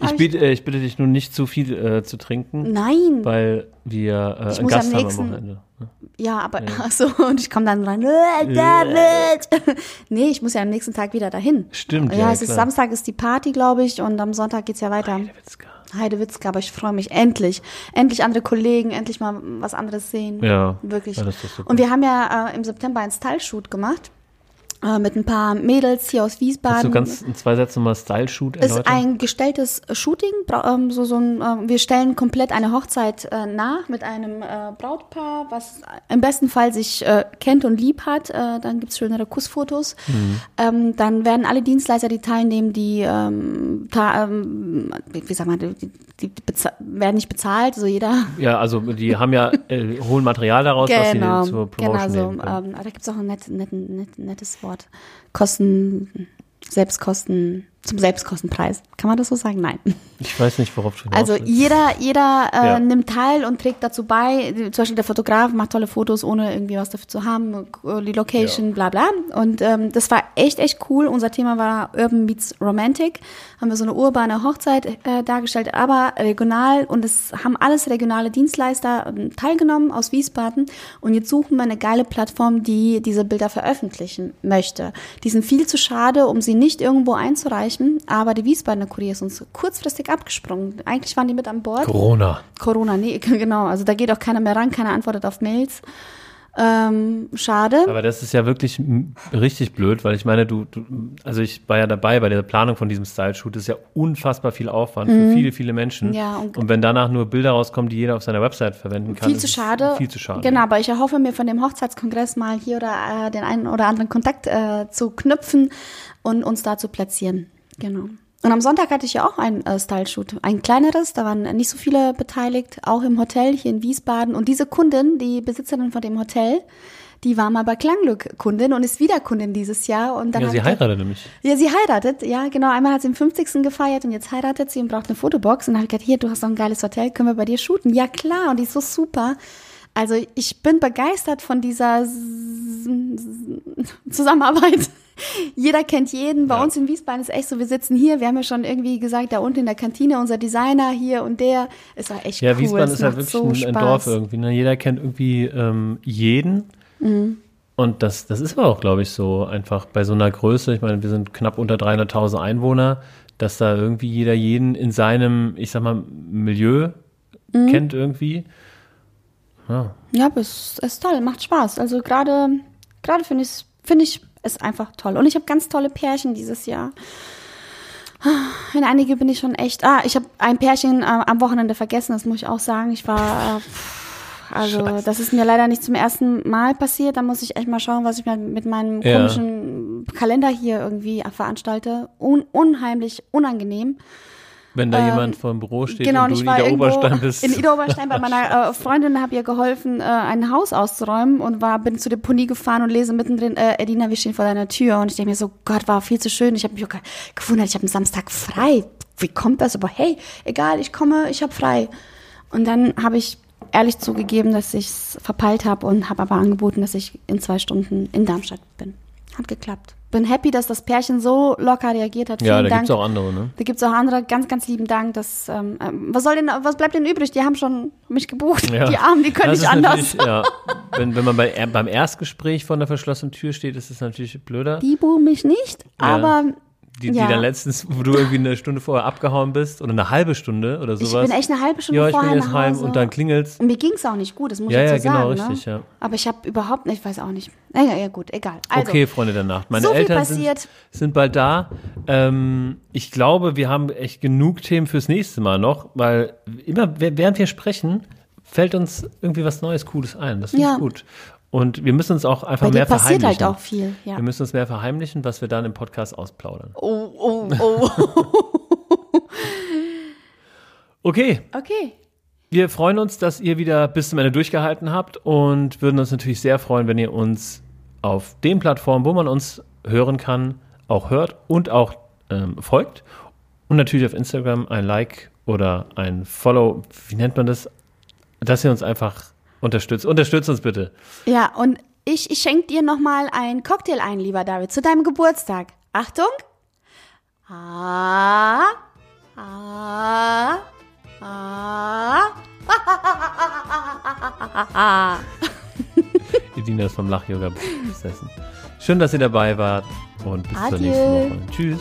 Ich, biete, äh, ich bitte dich nun nicht zu viel äh, zu trinken, Nein. weil wir äh, Ich einen muss Gast am haben am nächsten- Wochenende. Ja, aber ach so, und ich komme dann rein, äh, David. [LAUGHS] nee, ich muss ja am nächsten Tag wieder dahin. Stimmt, Ja, ja, es ist klar. Samstag ist die Party, glaube ich, und am Sonntag geht's ja weiter. Heidewitzka. Heidewitzka, aber ich freue mich endlich. Endlich andere Kollegen, endlich mal was anderes sehen. Ja, Wirklich. ja, ist und wir haben ja äh, im September einen Style-Shoot gemacht. Äh, mit ein paar Mädels hier aus Kannst du Wiesbaden. ganz in zwei Sätzen mal Style-Shoot ist erläutern? ein gestelltes Shooting. Bra- ähm, So, so ein, äh, wir stellen komplett eine Hochzeit äh, nach mit einem äh, Brautpaar, was im besten Fall sich äh, kennt und lieb hat. Äh, dann gibt's schönere Kussfotos. Mhm. Ähm, dann werden alle Dienstleister, die teilnehmen, die, ähm, ta ähm, wie sagt man, die, die werden nicht bezahlt. So jeder ja, also die haben ja, äh, holen Material daraus, was genau, sie zur genau Promotion so. nehmen können. Ähm, da gibt's auch ein net, net, net, nettes Wort. Kosten, Selbstkosten, zum Selbstkostenpreis. Kann man das so sagen? Nein. Ich weiß nicht, worauf du Also jeder, jeder äh, Ja. nimmt teil und trägt dazu bei. Zum Beispiel der Fotograf macht tolle Fotos, ohne irgendwie was dafür zu haben, äh, die Location, bla bla. Und ähm, das war echt, echt cool. Unser Thema war Urban Meets Romantic. Haben wir so eine urbane Hochzeit äh, dargestellt, aber regional. Und es haben alles regionale Dienstleister ähm, teilgenommen aus Wiesbaden. Und jetzt suchen wir eine geile Plattform, die diese Bilder veröffentlichen möchte. Die sind viel zu schade, um sie nicht irgendwo einzureichen. Aber die Wiesbadener Kurier ist uns kurzfristig abgesprungen. Eigentlich waren die mit an Bord. Corona. Corona, nee, [LAUGHS] genau. Also da geht auch keiner mehr ran, keiner antwortet auf Mails. Ähm, schade. Aber das ist ja wirklich richtig blöd, weil ich meine, du, du, also ich war ja dabei bei der Planung von diesem Style-Shoot, das ist ja unfassbar viel Aufwand für viele, viele Menschen. Mhm. Ja, und- und, wenn danach nur Bilder rauskommen, die jeder auf seiner Website verwenden kann, viel zu schade. Viel zu schade. Genau, aber ich erhoffe mir von dem Hochzeitskongress mal hier oder äh, den einen oder anderen Kontakt äh, zu knüpfen und uns da zu platzieren. Genau. Und am Sonntag hatte ich ja auch ein äh, Style-Shoot, ein kleineres, da waren nicht so viele beteiligt, auch im Hotel hier in Wiesbaden. Und diese Kundin, die Besitzerin von dem Hotel, die war mal bei Klangglück Kundin und ist wieder Kundin dieses Jahr. Und dann Ja, sie heiratet nämlich. ja, sie heiratet, ja, genau. Einmal hat sie im 50. gefeiert und jetzt heiratet sie und braucht eine Fotobox. Und dann habe ich gedacht, hier, du hast doch ein geiles Hotel, können wir bei dir shooten? Ja, klar, und die ist so super. Also ich bin begeistert von dieser Zusammenarbeit. Jeder kennt jeden. Bei Ja. uns in Wiesbaden ist echt so, wir sitzen hier, wir haben ja schon irgendwie gesagt, da unten in der Kantine unser Designer hier und der. Es war echt Ja, cool. Wiesbaden es ist halt macht wirklich so ein, ein. Dorf irgendwie. Ne? Jeder kennt irgendwie ähm, jeden. Mhm. Und das, das ist aber auch, glaube ich, so einfach bei so einer Größe. Ich meine, wir sind knapp unter 300.000 Einwohner, dass da irgendwie jeder jeden in seinem, ich sag mal, Milieu Mhm. kennt irgendwie. Ja, Ja, aber es ist toll, macht Spaß. Also gerade gerade finde ich finde ich es einfach toll. Und ich habe ganz tolle Pärchen dieses Jahr. In einige bin ich schon echt. Ah, ich habe ein Pärchen äh, am Wochenende vergessen, das muss ich auch sagen. Ich war äh, also das ist mir leider nicht zum ersten Mal passiert. Da muss ich echt mal schauen, was ich mir mit meinem Ja. komischen Kalender hier irgendwie veranstalte. Un unheimlich unangenehm. Wenn da jemand vor dem Büro steht Ähm, Genau, und und du ich in war Ida irgendwo Oberstein bist. in Ida Oberstein bei meiner äh, [LAUGHS] Freundin, habe ihr geholfen, äh, ein Haus auszuräumen und war bin zu der Pony gefahren und lese mittendrin, äh, Edina, wir stehen vor deiner Tür und ich denke mir so, Gott, war viel zu schön. Ich habe mich auch ge- gewundert, ich habe einen Samstag frei. Wie kommt das? Aber hey, egal, ich komme, ich habe frei. Und dann habe ich ehrlich zugegeben, dass ich es verpeilt habe und habe aber angeboten, dass ich in zwei Stunden in Darmstadt bin. Hat geklappt. Bin happy, dass das Pärchen so locker reagiert hat. ja, Vielen da Dank. gibt's auch andere, ne? Da gibt's auch andere, ganz, ganz lieben Dank. Dass, ähm, ähm, was soll denn, was bleibt denn übrig? Die haben schon mich gebucht. Ja. Die Armen, die können Das nicht anders. Ja, wenn, wenn man bei, beim Erstgespräch von der verschlossenen Tür steht, ist es natürlich blöder. Die buchen mich nicht, aber Die, die ja. dann letztens, wo du irgendwie eine Stunde vorher abgehauen bist oder eine halbe Stunde oder ich sowas. bin echt eine halbe Stunde ja, ich vorher bin jetzt nach heim und dann klingelt's. Mir ging's auch nicht gut, das muss Ja, ich ja, dazu genau, sagen. richtig, ne? ja. Aber ich habe überhaupt nicht, ich weiß auch nicht. Naja, ja, gut, egal. Also, okay, Freunde der Nacht. Meine so Eltern sind, sind bald da. Ähm, ich glaube, wir haben echt genug Themen fürs nächste Mal noch, weil immer während wir sprechen, fällt uns irgendwie was Neues, Cooles ein. Das finde Ja. ich gut. Und wir müssen uns auch einfach bei mehr passiert verheimlichen. halt auch viel. Ja. Wir müssen uns mehr verheimlichen, was wir dann im Podcast ausplaudern. Oh, oh, oh. [LAUGHS] [LAUGHS] Okay, okay. Wir freuen uns, dass ihr wieder bis zum Ende durchgehalten habt und würden uns natürlich sehr freuen, wenn ihr uns auf den Plattformen, wo man uns hören kann, auch hört und auch ähm, folgt. Und natürlich auf Instagram ein Like oder ein Follow, wie nennt man das? Dass ihr uns einfach unterstützt. Unterstützt uns bitte. Ja, und ich, ich schenke dir nochmal einen Cocktail ein, lieber David, zu deinem Geburtstag. Achtung. Ah, ah, ah. [LAUGHS] Edina ist vom Lach-Yoga besessen. Schön, dass ihr dabei wart und bis zur Adieu. nächsten Woche. Tschüss.